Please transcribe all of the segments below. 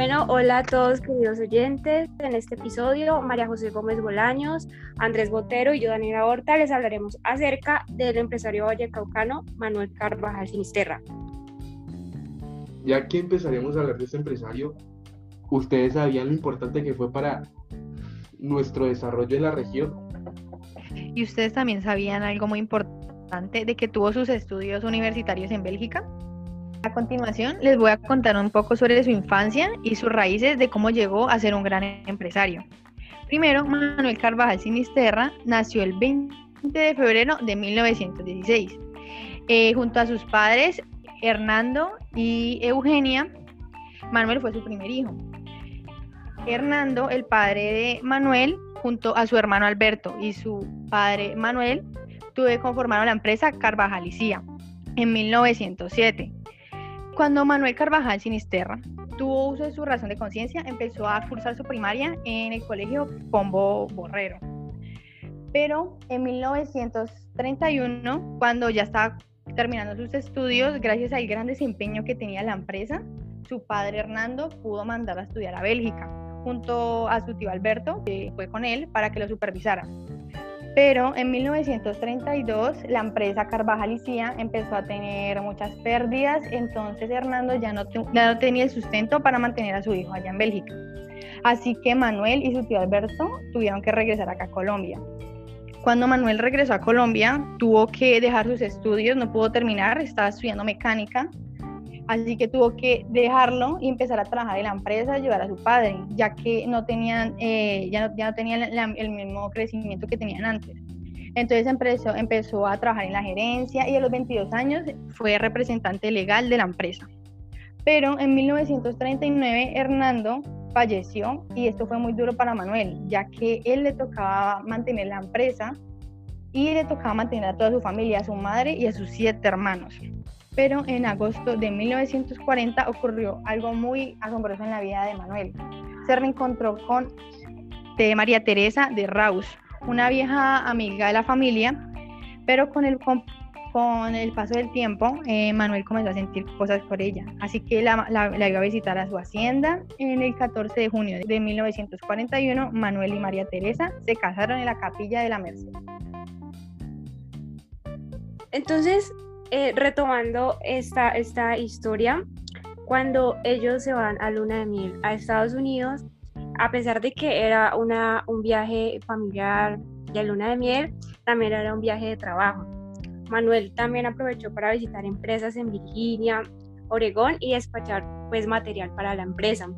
Bueno, hola a todos queridos oyentes. En este episodio, María José Gómez Bolaños, Andrés Botero y yo, Daniela Horta, les hablaremos acerca del empresario vallecaucano Manuel Carvajal Sinisterra. Ya que empezaremos a hablar de este empresario, ¿ustedes sabían lo importante que fue para nuestro desarrollo en la región? ¿Y ustedes también sabían algo muy importante de que tuvo sus estudios universitarios en Bélgica? A continuación, les voy a contar un poco sobre su infancia y sus raíces de cómo llegó a ser un gran empresario. Primero, Manuel Carvajal Sinisterra nació el 20 de febrero de 1916. Eh, junto a sus padres, Hernando y Eugenia, Manuel fue su primer hijo. Hernando, el padre de Manuel, junto a su hermano Alberto y su padre Manuel, tuve conformaron la empresa Carvajalicia en 1907. Cuando Manuel Carvajal Sinisterra tuvo uso de su razón de conciencia, empezó a cursar su primaria en el colegio Pombo Borrero. Pero en 1931, cuando ya estaba terminando sus estudios, gracias al gran desempeño que tenía la empresa, su padre Hernando pudo mandar a estudiar a Bélgica, junto a su tío Alberto, que fue con él para que lo supervisara. Pero en 1932 la empresa Carvajalicia empezó a tener muchas pérdidas, entonces Hernando ya no, ya no tenía el sustento para mantener a su hijo allá en Bélgica. Así que Manuel y su tío Alberto tuvieron que regresar acá a Colombia. Cuando Manuel regresó a Colombia, tuvo que dejar sus estudios, no pudo terminar, estaba estudiando mecánica, así que tuvo que dejarlo y empezar a trabajar en la empresa, ayudar a su padre, ya que no tenían, eh, ya no, tenían el mismo crecimiento que tenían antes. Entonces empezó, empezó a trabajar en la gerencia y a los 22 años fue representante legal de la empresa. Pero en 1939 Hernando falleció y esto fue muy duro para Manuel, ya que él le tocaba mantener la empresa y le tocaba mantener a toda su familia, a su madre y a sus siete hermanos. Pero en agosto de 1940 ocurrió algo muy asombroso en la vida de Manuel. Se reencontró con María Teresa de Raus, una vieja amiga de la familia, pero con el, con el paso del tiempo, eh, Manuel comenzó a sentir cosas por ella, así que la, la, iba a visitar a su hacienda. En el 14 de junio de 1941, Manuel y María Teresa se casaron en la capilla de la Merced. Entonces, eh, retomando esta, esta historia, cuando ellos se van a luna de miel a Estados Unidos, a pesar de que era una, un viaje familiar de luna de miel, también era un viaje de trabajo. Manuel también aprovechó para visitar empresas en Virginia, Oregón y despachar pues material para la empresa.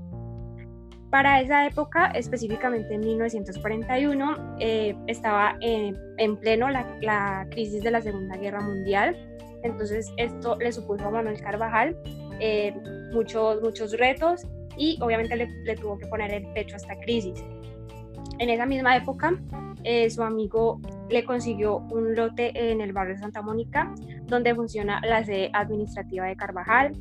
Para esa época, específicamente en 1941, eh, estaba en pleno la, crisis de la Segunda Guerra Mundial. Entonces esto le supuso a Manuel Carvajal eh, muchos, muchos retos y obviamente le, le, tuvo que poner el pecho a esta crisis. En esa misma época, eh, su amigo le consiguió un lote en el barrio Santa Mónica, donde funciona la sede administrativa de Carvajal.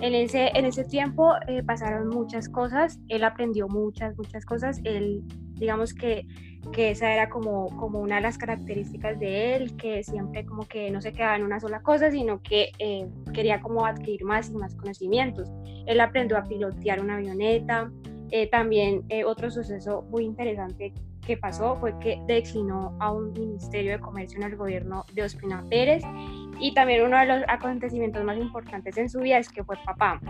En ese, en ese tiempo eh, pasaron muchas cosas, él aprendió muchas, muchas cosas, él, digamos que, que esa era como, como una de las características de él, que siempre como que no se quedaba en una sola cosa, sino que eh, quería como adquirir más y más conocimientos. Él aprendió a pilotear una avioneta, eh, también otro suceso muy interesante que pasó fue que declinó a un ministerio de comercio en el gobierno de Ospina Pérez y también uno de los acontecimientos más importantes en su vida es que fue papá.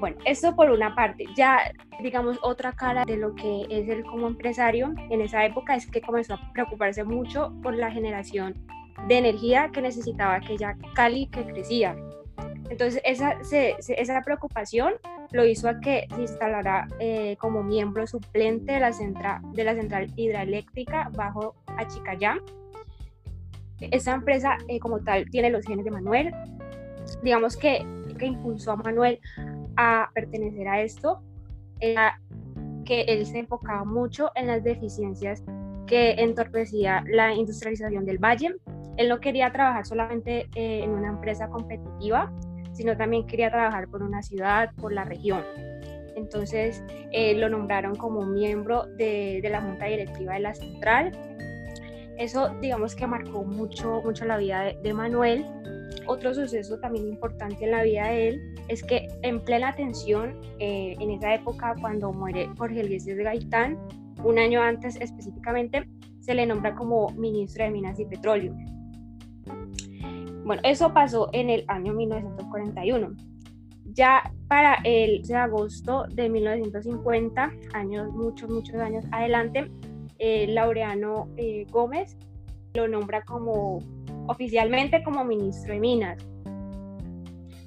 Bueno, esto por una parte. Ya, digamos, otra cara de lo que es él como empresario en esa época es que comenzó a preocuparse mucho por la generación de energía que necesitaba aquella Cali que crecía. Entonces, esa, esa preocupación lo hizo a que se instalara eh, como miembro suplente de la, central, de la central hidroeléctrica bajo Achicayá. Esa empresa eh, como tal tiene los genes de Manuel. Digamos que, que impulsó a Manuel a pertenecer a esto era que él se enfocaba mucho en las deficiencias que entorpecía la industrialización del valle. Él no quería trabajar solamente eh, en una empresa competitiva, sino también quería trabajar por una ciudad, por la región. Entonces eh, lo nombraron como miembro de, de, la junta directiva de la central. Eso digamos que marcó mucho, mucho la vida de, de Manuel. Otro suceso también importante en la vida de él es que en plena tensión, eh, en esa época cuando muere Jorge Luis de Gaitán, un año antes específicamente, se le nombra como ministro de Minas y Petróleo. Bueno, eso pasó en el año 1941. Ya para el de agosto de 1950, años, muchos, muchos años adelante, eh, Laureano eh, Gómez lo nombra como oficialmente como ministro de Minas.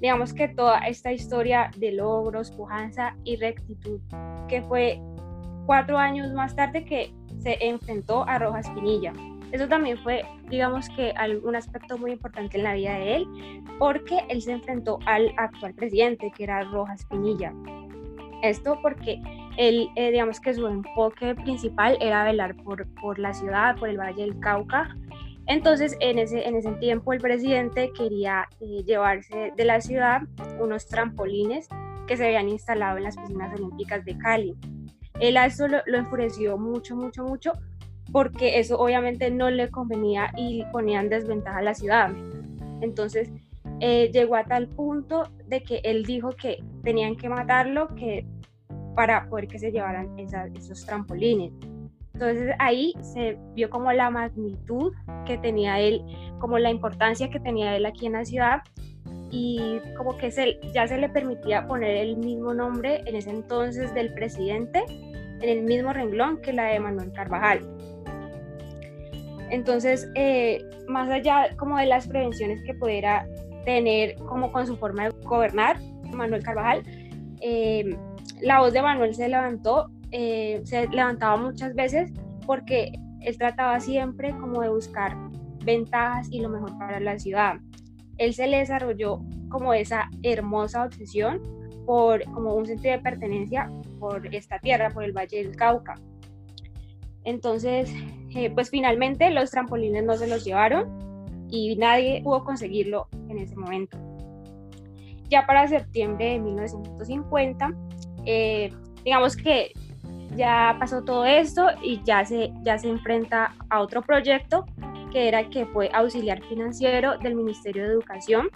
Digamos que toda esta historia de logros, pujanza y rectitud, que fue cuatro años más tarde que se enfrentó a Rojas Pinilla. Eso también fue, digamos que, un aspecto muy importante en la vida de él, porque él se enfrentó al actual presidente, que era Rojas Pinilla. Esto porque él, eh, digamos que su enfoque principal era velar por, por la ciudad, por el Valle del Cauca. Entonces, en ese, en ese tiempo, el presidente quería eh, llevarse de la ciudad unos trampolines que se habían instalado en las piscinas olímpicas de Cali. Él a eso lo, lo enfureció mucho, mucho, mucho, porque eso obviamente no le convenía y ponía en desventaja a la ciudad. Entonces, eh, llegó a tal punto de que él dijo que tenían que matarlo que para poder que se llevaran esos trampolines. Entonces ahí se vio como la magnitud que tenía él, como la importancia que tenía él aquí en la ciudad y como que se, ya se le permitía poner el mismo nombre en ese entonces del presidente en el mismo renglón que la de Manuel Carvajal. Entonces, eh, más allá como de las prevenciones que pudiera tener como con su forma de gobernar, Manuel Carvajal, eh, la voz de Manuel se levantó, eh, se levantaba muchas veces porque él trataba siempre como de buscar ventajas y lo mejor para la ciudad. Él se le desarrolló como esa hermosa obsesión por como un sentido de pertenencia por esta tierra, por el Valle del Cauca. Entonces, eh, pues finalmente los trampolines no se los llevaron y nadie pudo conseguirlo en ese momento. Ya para septiembre de 1950, eh, digamos que ya pasó todo esto y ya se, ya se enfrenta a otro proyecto que era que fue auxiliar financiero del Ministerio de Educación.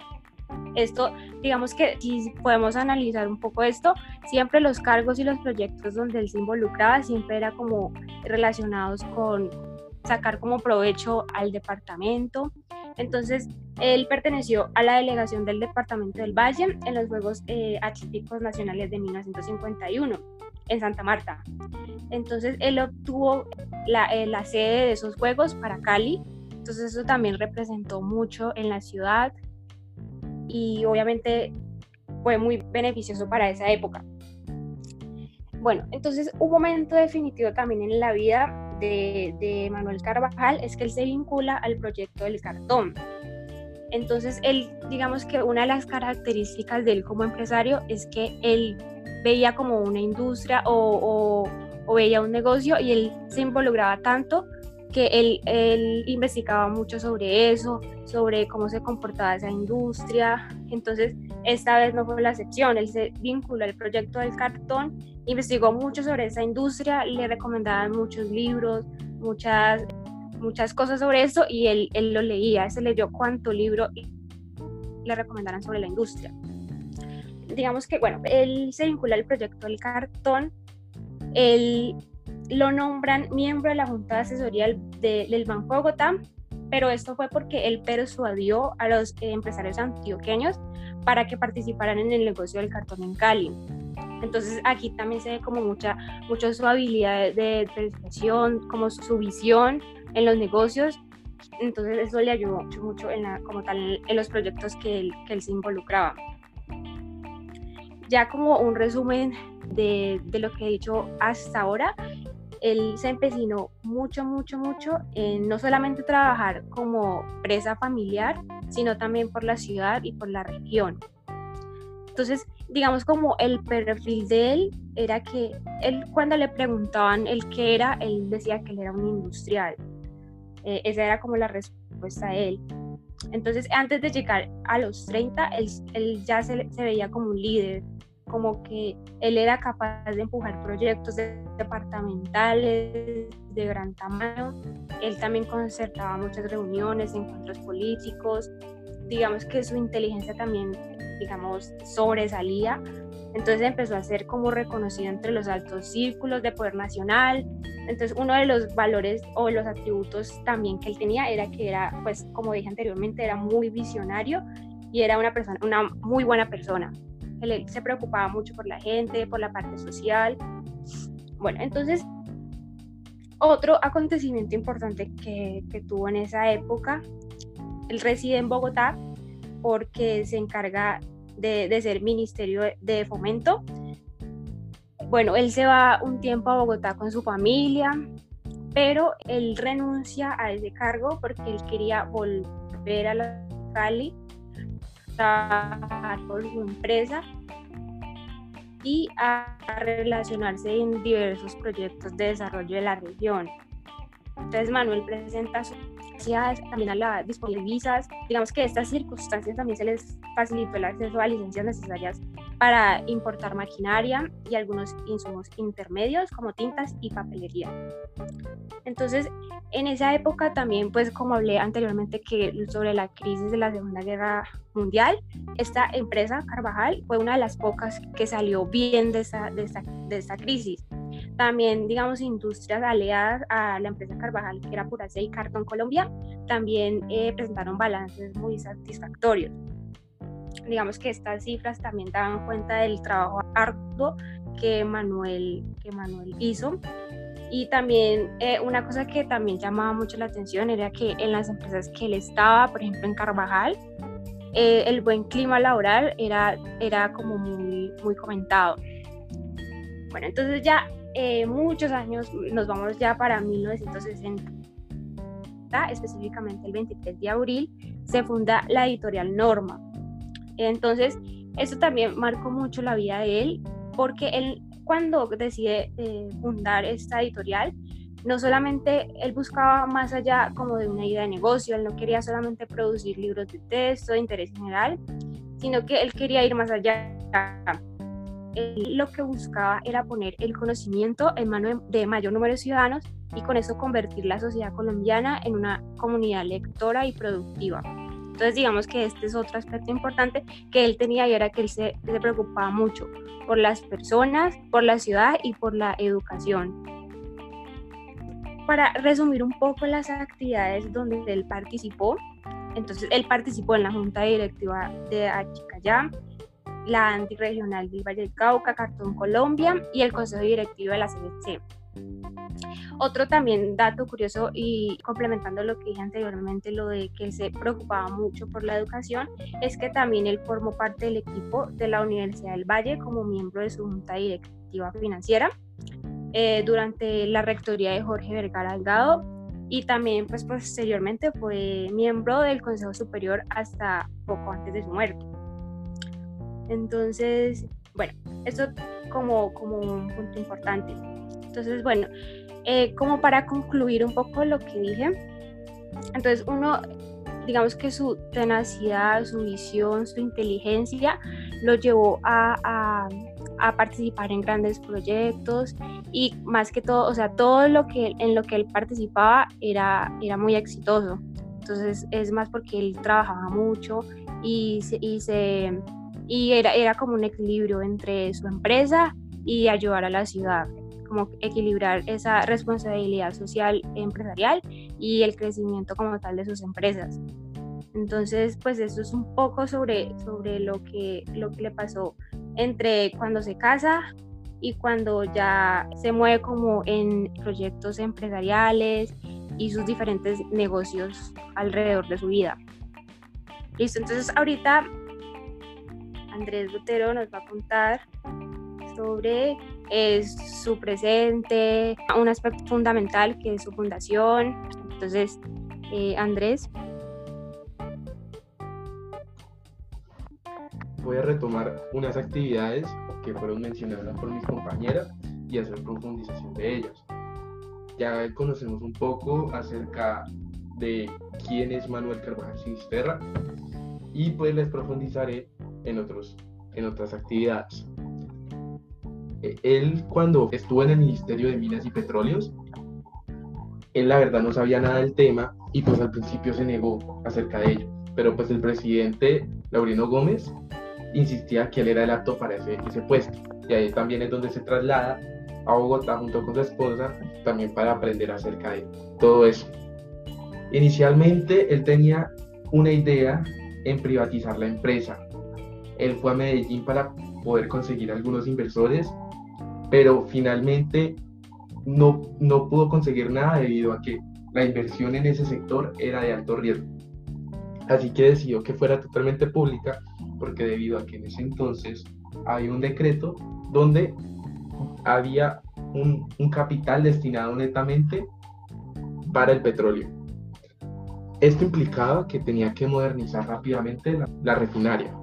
Esto, digamos que si podemos analizar un poco esto, siempre los cargos y los proyectos donde él se involucraba siempre era como relacionados con sacar como provecho al departamento. Entonces, él perteneció a la delegación del Departamento del Valle en los Juegos eh, Nacionales de 1951 en Santa Marta. Entonces, él obtuvo la, eh, la sede de esos Juegos para Cali. Entonces, eso también representó mucho en la ciudad y obviamente fue muy beneficioso para esa época. Bueno, entonces un momento definitivo también en la vida de, Manuel Carvajal es que él se vincula al proyecto del cartón. Entonces, él, digamos que una de las características de él como empresario es que él veía como una industria o, veía un negocio y él se involucraba tanto que él, él, investigaba mucho sobre eso, sobre cómo se comportaba esa industria. Entonces, esta vez no fue la excepción, él se vinculó al proyecto del cartón investigó mucho sobre esa industria, le recomendaban muchos libros, muchas, muchas cosas sobre eso y él, él lo leía, se leyó cuánto libro le recomendaran sobre la industria. Digamos que, bueno, él se vincula al proyecto del cartón, él lo nombran miembro de la Junta de Asesoría del, Banco de Bogotá, pero esto fue porque él persuadió a los empresarios antioqueños para que participaran en el negocio del cartón en Cali. Entonces aquí también se ve como mucha, mucha su habilidad de, expresión, como su, visión en los negocios. Entonces eso le ayudó mucho, mucho en la, como tal en los proyectos que él, que se involucraba. Ya como un resumen de, de lo que he dicho hasta ahora, él se empecinó mucho, mucho, mucho en no solamente trabajar como presa familiar, sino también por la ciudad y por la región. Entonces, digamos como el perfil de él era que él cuando le preguntaban el qué era, él decía que él era un industrial. Eh, esa era como la respuesta de él. Entonces, antes de llegar a los 30, él, él ya se, se, veía como un líder, como que él era capaz de empujar proyectos departamentales de gran tamaño. Él también concertaba muchas reuniones, encuentros políticos. Digamos que su inteligencia también digamos, sobresalía. Entonces empezó a ser como reconocido entre los altos círculos de poder nacional. Entonces uno de los valores o los atributos también que él tenía era que era, pues como dije anteriormente, era muy visionario y era una persona, una muy buena persona. Él se preocupaba mucho por la gente, por la parte social. Bueno, entonces otro acontecimiento importante que, que tuvo en esa época, él reside en Bogotá porque se encarga de, de, ser Ministerio de Fomento. Bueno, él se va un tiempo a Bogotá con su familia, pero él renuncia a ese cargo porque él quería volver a la Cali por su empresa y a relacionarse en diversos proyectos de desarrollo de la región. Entonces Manuel presenta sus también a la disponibilidad de visas. Digamos que estas circunstancias también se les facilitó el acceso a licencias necesarias para importar maquinaria y algunos insumos intermedios como tintas y papelería. Entonces, en esa época también, pues como hablé anteriormente que sobre la crisis de la Segunda Guerra Mundial, esta empresa Carvajal fue una de las pocas que salió bien de esta, crisis. También, digamos, industrias aliadas a la empresa Carvajal, que era Puracé y Cartón Colombia, también eh, presentaron balances muy satisfactorios. Digamos que estas cifras también daban cuenta del trabajo arduo que Manuel, que Manuel hizo. Y también eh, una cosa que también llamaba mucho la atención era que en las empresas que él estaba, por ejemplo en Carvajal, eh, el buen clima laboral era, era como muy, muy comentado. Bueno, entonces ya eh, muchos años, nos vamos ya para 1960, específicamente el 23 de abril, se funda la editorial Norma. Entonces, eso también marcó mucho la vida de él, porque él cuando decide eh, fundar esta editorial, no solamente él buscaba más allá como de una idea de negocio, él no quería solamente producir libros de texto de interés general, sino que él quería ir más allá lo que buscaba era poner el conocimiento en manos de mayor número de ciudadanos y con eso convertir la sociedad colombiana en una comunidad lectora y productiva. Entonces digamos que este es otro aspecto importante que él tenía y era que él se, preocupaba mucho por las personas, por la ciudad y por la educación. Para resumir un poco las actividades donde él participó, entonces él participó en la junta directiva de Achicayá, la antirregional del Valle del Cauca, Cartón Colombia y el Consejo Directivo de la CBC. Otro también dato curioso y complementando lo que dije anteriormente, lo de que se preocupaba mucho por la educación, es que también él formó parte del equipo de la Universidad del Valle como miembro de su junta directiva financiera eh, durante la rectoría de Jorge Vergara Delgado y también pues posteriormente fue miembro del Consejo Superior hasta poco antes de su muerte. Entonces, bueno, eso como, como un punto importante. Entonces, bueno, eh, como para concluir un poco lo que dije, entonces uno, digamos que su tenacidad, su visión, su inteligencia lo llevó a, a, a, participar en grandes proyectos y más que todo, o sea, todo lo que en lo que él participaba era, era muy exitoso. Entonces es más porque él trabajaba mucho y y se y era, era como un equilibrio entre su empresa y ayudar a la ciudad, como equilibrar esa responsabilidad social empresarial y el crecimiento como tal de sus empresas. Entonces, pues eso es un poco sobre, sobre lo, que, lo que le pasó entre cuando se casa y cuando ya se mueve como en proyectos empresariales y sus diferentes negocios alrededor de su vida. Listo, entonces ahorita Andrés Botero nos va a contar sobre eh, su presente, un aspecto fundamental que es su fundación. Entonces, eh, Andrés. Voy a retomar unas actividades que fueron mencionadas por mis compañeras y hacer profundización de ellas. Ya conocemos un poco acerca de quién es Manuel Carvajal Sinisterra y pues les profundizaré en, otros, en otras actividades. Eh, él cuando estuvo en el Ministerio de Minas y Petróleos, él la verdad no sabía nada del tema y pues al principio se negó acerca de ello. Pero pues el presidente Laurino Gómez insistía que él era el apto para ese, ese puesto. Y ahí también es donde se traslada a Bogotá junto con su esposa, también para aprender acerca de todo eso. Inicialmente él tenía una idea en privatizar la empresa. Él fue a Medellín para poder conseguir algunos inversores, pero finalmente no, no pudo conseguir nada debido a que la inversión en ese sector era de alto riesgo. Así que decidió que fuera totalmente pública porque debido a que en ese entonces había un decreto donde había un, un capital destinado netamente para el petróleo. Esto implicaba que tenía que modernizar rápidamente la, la refinaria.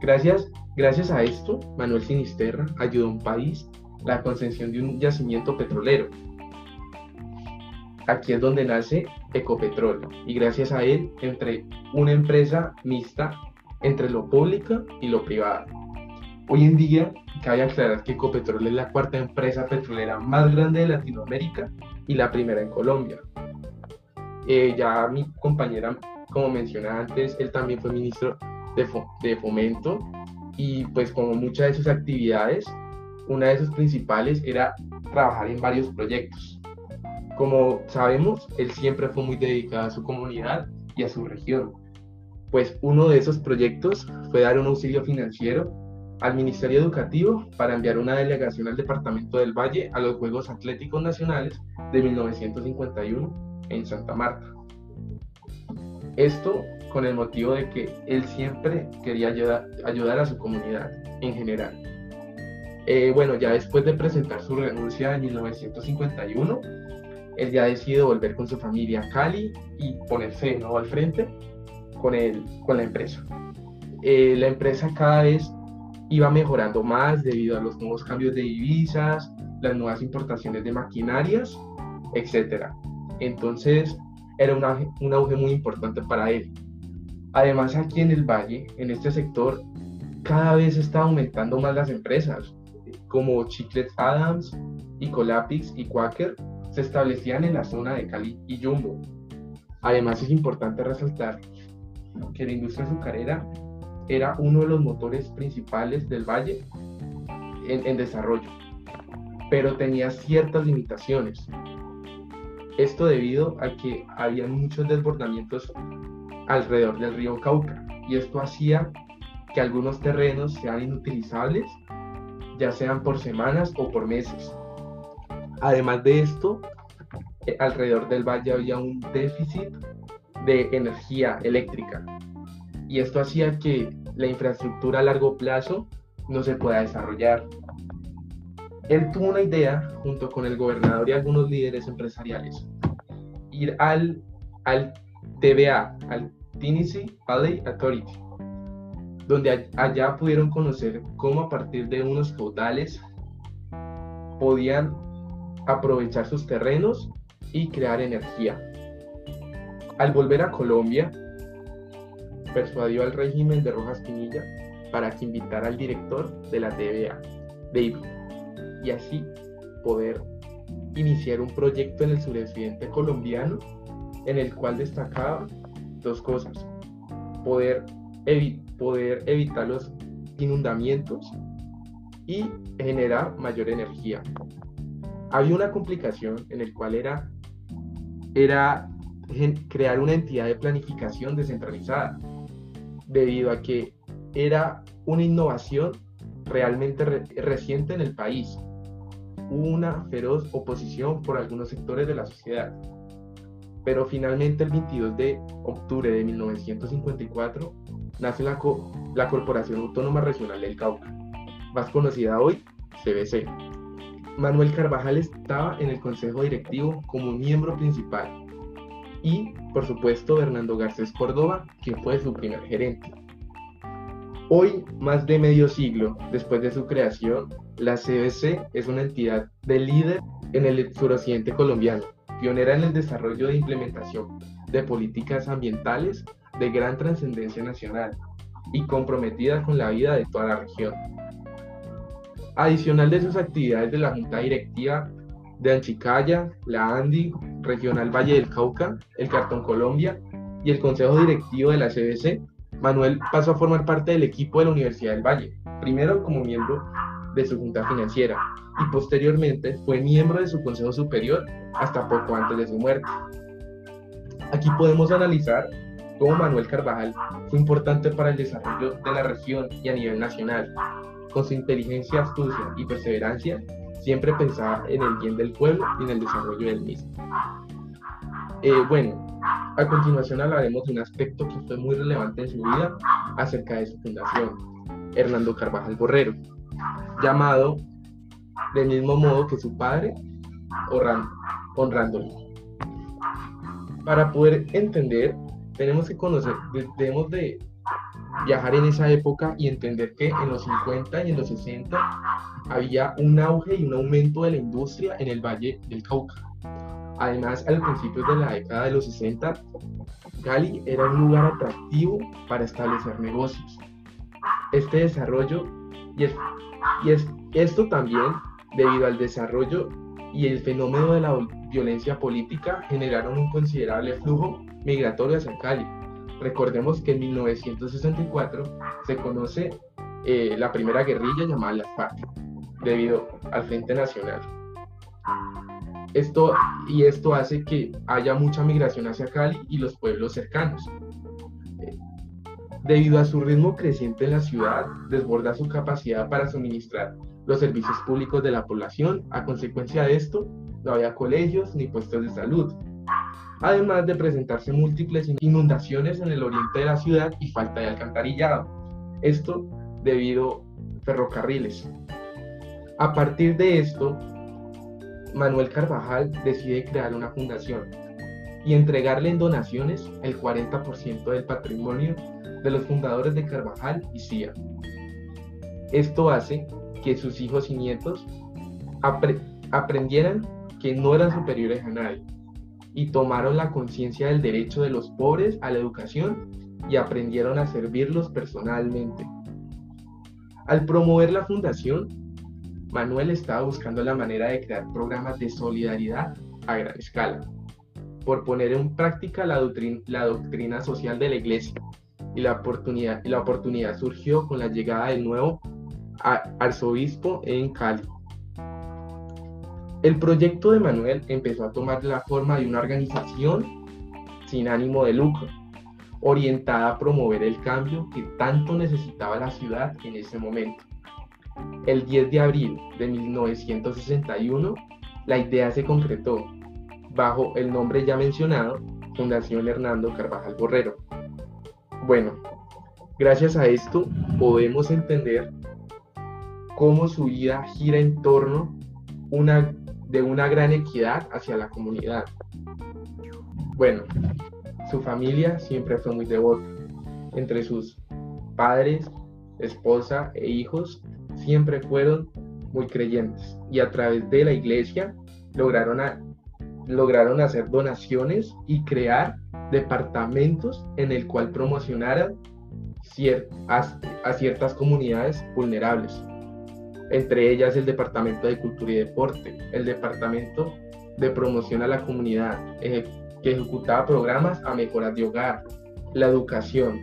Gracias, gracias a esto, Manuel Sinisterra ayudó a un país la concesión de un yacimiento petrolero. Aquí es donde nace Ecopetrol y gracias a él entre una empresa mixta entre lo público y lo privado. Hoy en día, cabe aclarar que Ecopetrol es la cuarta empresa petrolera más grande de Latinoamérica y la primera en Colombia. Eh, ya mi compañera, como mencioné antes, él también fue ministro de, de Fomento y pues como muchas de sus actividades, una de sus principales era trabajar en varios proyectos. Como sabemos, él siempre fue muy dedicado a su comunidad y a su región. Pues uno de esos proyectos fue dar un auxilio financiero al Ministerio Educativo para enviar una delegación al Departamento del Valle a los Juegos Atléticos Nacionales de 1951 en Santa Marta. Esto con el motivo de que él siempre quería ayudar, ayudar a su comunidad en general. Eh, bueno, ya después de presentar su renuncia en 1951, él ya decidió volver con su familia a Cali y ponerse de al frente con, el, con la empresa. Eh, la empresa cada vez iba mejorando más debido a los nuevos cambios de divisas, las nuevas importaciones de maquinarias, etc. Entonces era un un auge muy importante para él. Además aquí en el valle, en este sector, cada vez está aumentando más las empresas como Chiclets Adams, Colapix y Quaker se establecían en la zona de Cali y Jumbo. Además es importante resaltar que la industria azucarera era uno de los motores principales del valle en desarrollo, pero tenía ciertas limitaciones. Esto debido a que había muchos desbordamientos alrededor del río Cauca y esto hacía que algunos terrenos sean inutilizables ya sean por semanas o por meses. Además de esto, eh, alrededor del valle había un déficit de energía eléctrica y esto hacía que la infraestructura a largo plazo no se pueda desarrollar. Él tuvo una idea, junto con el gobernador y algunos líderes empresariales, ir al, al TVA, al Tennessee Valley Authority, donde allá pudieron conocer cómo a partir de unos caudales podían aprovechar sus terrenos y crear energía. Al volver a Colombia, persuadió al régimen de Rojas Pinilla para que invitara al director de la TVA, David, y así poder iniciar un proyecto en el suroccidente colombiano en el cual destacaba dos cosas, poder poder evitar los inundamientos y generar mayor energía. Había una complicación en el cual era, era crear una entidad de planificación descentralizada, debido a que era una innovación realmente reciente en el país. Hubo una feroz oposición por algunos sectores de la sociedad, pero finalmente el 22 de octubre de 1954 nace la, la Corporación Autónoma Regional del Cauca, más conocida hoy CBC. Manuel Carvajal estaba en el consejo directivo como miembro principal y, por supuesto, Hernando Garcés Córdoba, quien fue su primer gerente. Hoy, más de medio siglo después de su creación, la CBC es una entidad de líder en el suroccidente colombiano, pionera en el desarrollo de implementación de políticas ambientales de gran trascendencia nacional y comprometida con la vida de toda la región. Adicional de sus actividades de la Junta Directiva de Anchicaya, la ANDI, Regional Valle del Cauca, el Cartón Colombia y el Consejo Directivo de la CBC, Manuel pasó a formar parte del equipo de la Universidad del Valle, primero como miembro de su junta financiera y posteriormente fue miembro de su consejo superior hasta poco antes de su muerte. Aquí podemos analizar cómo Manuel Carvajal fue importante para el desarrollo de la región y a nivel nacional. Con su inteligencia, astucia y perseverancia, siempre pensaba en el bien del pueblo y en el desarrollo del mismo. Eh, bueno, a continuación hablaremos de un aspecto que fue muy relevante en su vida acerca de su fundación, Hernando Carvajal Borrero, llamado del mismo modo que su padre, honrándolo. Para poder entender, tenemos que conocer, debemos de viajar en esa época y entender que en los 50 y en los 60 había un auge y un aumento de la industria en el Valle del Cauca. Además, al principio de la década de los 60, Cali era un lugar atractivo para establecer negocios. Este desarrollo y, y es, esto también debido al desarrollo y el fenómeno de la violencia política generaron un considerable flujo migratorio hacia Cali. Recordemos que en 1964 se conoce eh, la primera guerrilla llamada la FARC, debido al Frente Nacional. Esto, y esto hace que haya mucha migración hacia Cali y los pueblos cercanos. Debido a su ritmo creciente en la ciudad, desborda su capacidad para suministrar los servicios públicos de la población. A consecuencia de esto, no había colegios ni puestos de salud. Además de presentarse múltiples inundaciones en el oriente de la ciudad y falta de alcantarillado. Esto debido a ferrocarriles. A partir de esto, Manuel Carvajal decide crear una fundación y entregarle en donaciones el 40% del patrimonio de los fundadores de Carvajal y CIA. Esto hace que sus hijos y nietos aprendieran que no eran superiores a nadie y tomaron la conciencia del derecho de los pobres a la educación y aprendieron a servirlos personalmente. Al promover la fundación, Manuel estaba buscando la manera de crear programas de solidaridad a gran escala, por poner en práctica la doctrina, social de la iglesia, y la oportunidad, la oportunidad surgió con la llegada del nuevo arzobispo en Cali. El proyecto de Manuel empezó a tomar la forma de una organización sin ánimo de lucro, orientada a promover el cambio que tanto necesitaba la ciudad en ese momento. El 10 de abril de 1961, la idea se concretó bajo el nombre ya mencionado, Fundación Hernando Carvajal Borrero. Bueno, gracias a esto podemos entender cómo su vida gira en torno de una gran equidad hacia la comunidad. Bueno, su familia siempre fue muy devota. Entre sus padres, esposa e hijos siempre fueron muy creyentes y a través de la iglesia lograron, lograron hacer donaciones y crear departamentos en el cual promocionaran a ciertas comunidades vulnerables entre ellas el Departamento de Cultura y Deporte, el Departamento de Promoción a la Comunidad, que ejecutaba programas a mejoras de hogar, la educación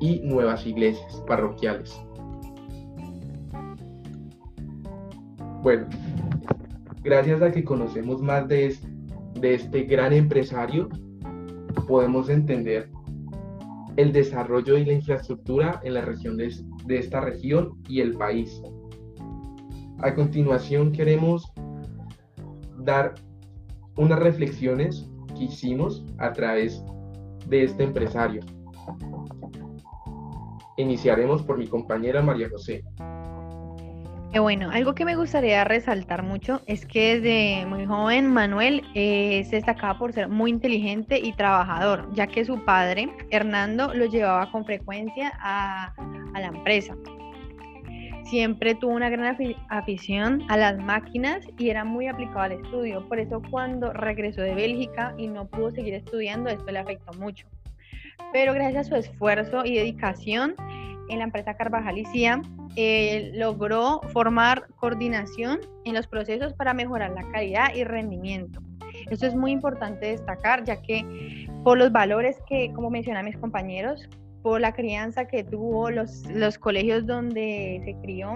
y nuevas iglesias parroquiales. Bueno, gracias a que conocemos más de, de este gran empresario, podemos entender el desarrollo y la infraestructura en la región de, esta región y el país. A continuación queremos dar unas reflexiones que hicimos a través de este empresario. Iniciaremos por mi compañera María José. Bueno, algo que me gustaría resaltar mucho es que desde muy joven Manuel eh, se destacaba por ser muy inteligente y trabajador, ya que su padre, Hernando, lo llevaba con frecuencia a, a la empresa siempre tuvo una gran afición a las máquinas y era muy aplicado al estudio. Por eso cuando regresó de Bélgica y no pudo seguir estudiando, esto le afectó mucho. Pero gracias a su esfuerzo y dedicación en la empresa Carvajal y CIA, logró formar coordinación en los procesos para mejorar la calidad y rendimiento. Esto es muy importante destacar, ya que por los valores que, como mencionan mis compañeros, por la crianza que tuvo, los, los colegios donde se crió,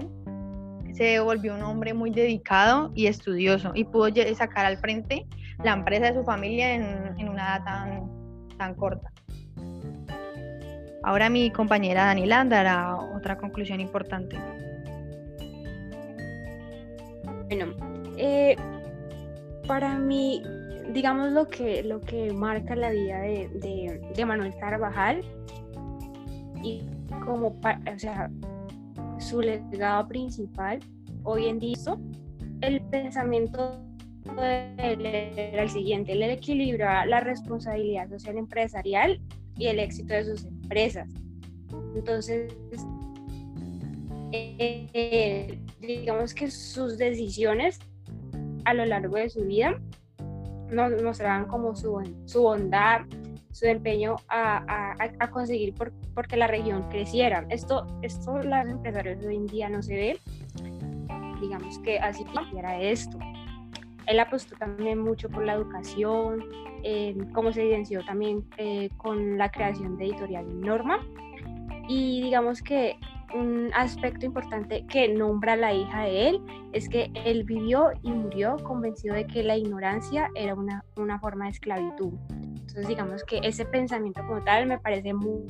se volvió un hombre muy dedicado y estudioso y pudo sacar al frente la empresa de su familia en, en una edad tan, tan corta. Ahora mi compañera Daniela dará otra conclusión importante. Bueno, eh, para mí, digamos lo que, lo que marca la vida de, de, Manuel Carvajal y como, o sea, su legado principal hoy en día, el pensamiento de él era el siguiente, él equilibra la responsabilidad social empresarial y el éxito de sus empresas. Entonces, eh, digamos que sus decisiones a lo largo de su vida nos mostraban como su, su bondad, su empeño a, a, conseguir por, porque la región creciera. Esto, esto los empresarios hoy en día no se ve. Digamos que así era esto. Él apostó también mucho por la educación, eh, como se evidenció también eh, con la creación de Editorial Norma. Y digamos que un aspecto importante que nombra la hija de él es que él vivió y murió convencido de que la ignorancia era una, una forma de esclavitud. Entonces digamos que ese pensamiento como tal me parece muy,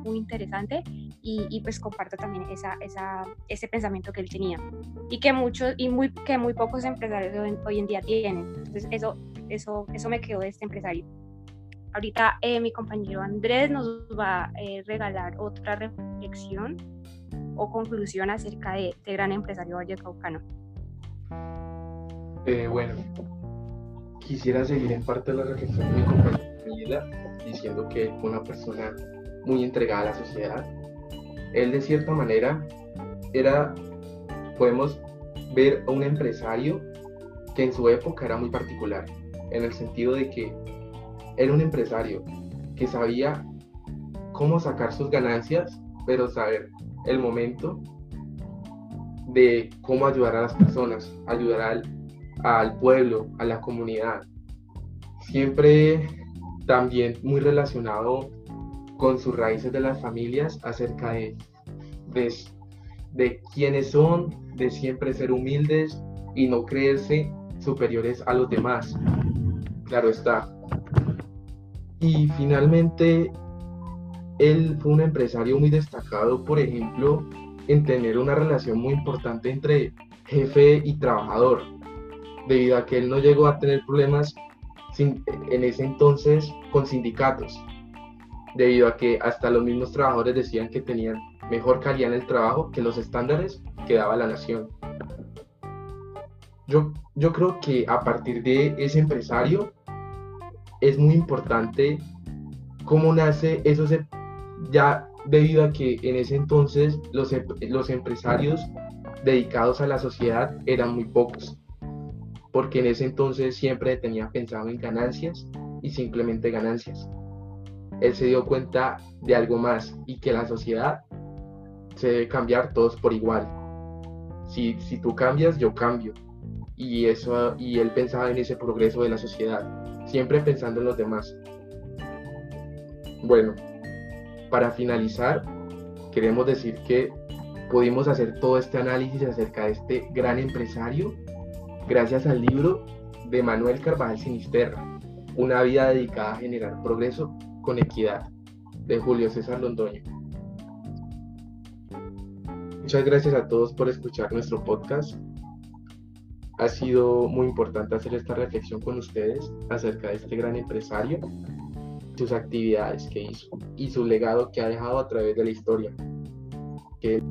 muy interesante y, y, pues comparto también esa, esa, ese pensamiento que él tenía y que muchos y muy, que muy pocos empresarios hoy, en día tienen. Entonces eso, eso, eso me quedó de este empresario. Ahorita eh, mi compañero Andrés nos va a eh, regalar otra reflexión o conclusión acerca de este gran empresario vallecaucano. Eh, bueno, quisiera seguir en parte de la reflexión de mi compañera diciendo que una persona muy entregada a la sociedad. Él de cierta manera era, podemos ver a un empresario que en su época era muy particular, en el sentido de que era un empresario que sabía cómo sacar sus ganancias, pero saber el momento de cómo ayudar a las personas, ayudar al, al pueblo, a la comunidad. Siempre también muy relacionado con sus raíces de las familias acerca de, de, quiénes son, de siempre ser humildes y no creerse superiores a los demás. Claro está. Y finalmente, él fue un empresario muy destacado, por ejemplo, en tener una relación muy importante entre jefe y trabajador, debido a que él no llegó a tener problemas en ese entonces con sindicatos debido a que hasta los mismos trabajadores decían que tenían mejor calidad en el trabajo que los estándares que daba la nación. Yo, yo creo que a partir de ese empresario es muy importante cómo nace eso ya debido a que en ese entonces los, los empresarios dedicados a la sociedad eran muy pocos, porque en ese entonces siempre tenían pensado en ganancias y simplemente ganancias él se dio cuenta de algo más y que la sociedad se debe cambiar todos por igual. Si, si tú cambias, yo cambio. Y, eso, y él pensaba en ese progreso de la sociedad, siempre pensando en los demás. Bueno, para finalizar, queremos decir que pudimos hacer todo este análisis acerca de este gran empresario gracias al libro de Manuel Carvajal Sinisterra, Una vida dedicada a generar progreso con equidad, de Julio César Londoño. Muchas gracias a todos por escuchar nuestro podcast. Ha sido muy importante hacer esta reflexión con ustedes acerca de este gran empresario, sus actividades que hizo y su legado que ha dejado a través de la historia. Que